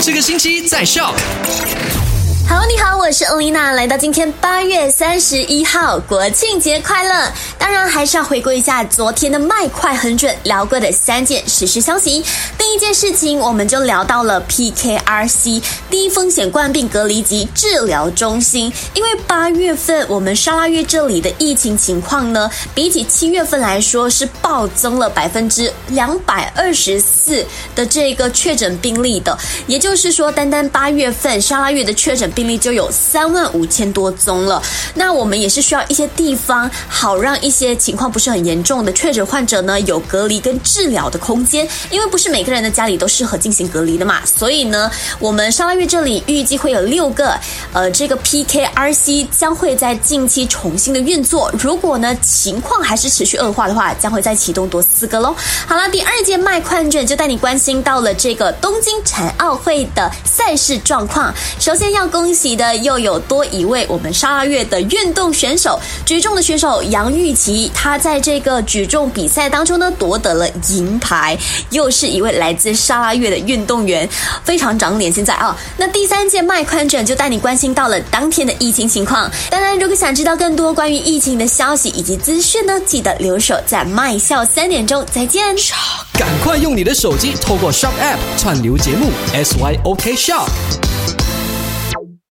这个星期在笑。是欧丽娜，来到今天八月三十一号，国庆节快乐！当然还是要回顾一下昨天的麦快很准聊过的三件实时消息。第一件事情，我们就聊到了 PKRC 低风险冠病隔离及治疗中心，因为八月份我们沙拉越这里的疫情情况呢，比起七月份来说是暴增了百分之两百二十四的这个确诊病例的，也就是说，单单八月份沙拉越的确诊。病例就有三万五千多宗了，那我们也是需要一些地方，好让一些情况不是很严重的确诊患者呢有隔离跟治疗的空间，因为不是每个人的家里都适合进行隔离的嘛，所以呢，我们沙拉月这里预计会有六个，呃，这个 PKRC 将会在近期重新的运作，如果呢情况还是持续恶化的话，将会再启动多四个喽。好了，第二届麦快卷就带你关心到了这个东京残奥会的赛事状况，首先要。恭喜的又有多一位我们沙拉月的运动选手，举重的选手杨玉琪，他在这个举重比赛当中呢夺得了银牌，又是一位来自沙拉月的运动员，非常长脸。现在啊，那第三届麦宽卷就带你关心到了当天的疫情情况。当然，如果想知道更多关于疫情的消息以及资讯呢，记得留守在麦笑三点钟，再见。赶快用你的手机透过 Shop App 串流节目 SYOK Shop。